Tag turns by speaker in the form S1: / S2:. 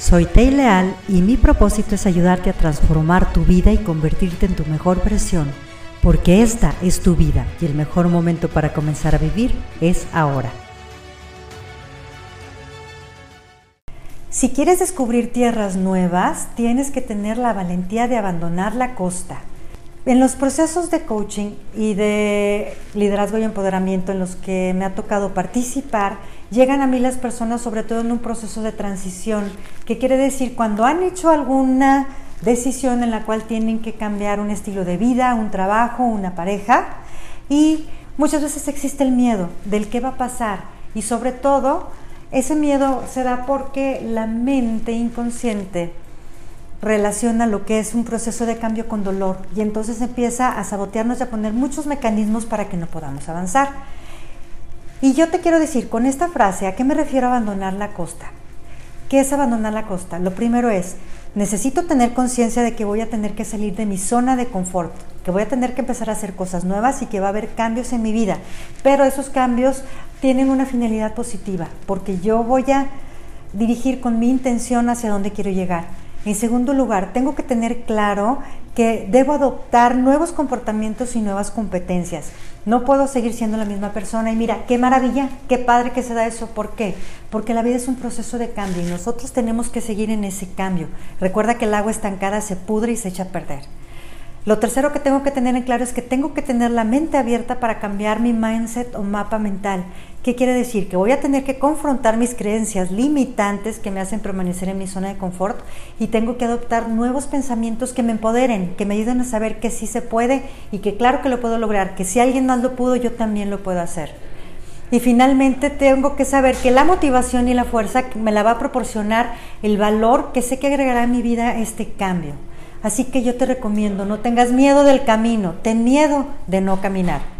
S1: Soy Tei Leal y mi propósito es ayudarte a transformar tu vida y convertirte en tu mejor versión, porque esta es tu vida y el mejor momento para comenzar a vivir es ahora. Si quieres descubrir tierras nuevas, tienes que tener la valentía de abandonar la costa. En los procesos de coaching y de liderazgo y empoderamiento en los que me ha tocado participar, llegan a mí las personas sobre todo en un proceso de transición, que quiere decir cuando han hecho alguna decisión en la cual tienen que cambiar un estilo de vida, un trabajo, una pareja, y muchas veces existe el miedo del qué va a pasar. Y sobre todo ese miedo se da porque la mente inconsciente relaciona lo que es un proceso de cambio con dolor y entonces empieza a sabotearnos y a poner muchos mecanismos para que no podamos avanzar. Y yo te quiero decir con esta frase, ¿a qué me refiero a abandonar la costa? ¿Qué es abandonar la costa? Lo primero es, necesito tener conciencia de que voy a tener que salir de mi zona de confort, que voy a tener que empezar a hacer cosas nuevas y que va a haber cambios en mi vida. Pero esos cambios tienen una finalidad positiva, porque yo voy a dirigir con mi intención hacia dónde quiero llegar. En segundo lugar, tengo que tener claro que debo adoptar nuevos comportamientos y nuevas competencias. No puedo seguir siendo la misma persona y mira, qué maravilla, qué padre que se da eso. ¿Por qué? Porque la vida es un proceso de cambio y nosotros tenemos que seguir en ese cambio. Recuerda que el agua estancada se pudre y se echa a perder. Lo tercero que tengo que tener en claro es que tengo que tener la mente abierta para cambiar mi mindset o mapa mental. ¿Qué quiere decir? Que voy a tener que confrontar mis creencias limitantes que me hacen permanecer en mi zona de confort y tengo que adoptar nuevos pensamientos que me empoderen, que me ayuden a saber que sí se puede y que claro que lo puedo lograr, que si alguien más lo pudo, yo también lo puedo hacer. Y finalmente tengo que saber que la motivación y la fuerza me la va a proporcionar el valor que sé que agregará a mi vida este cambio. Así que yo te recomiendo, no tengas miedo del camino, ten miedo de no caminar.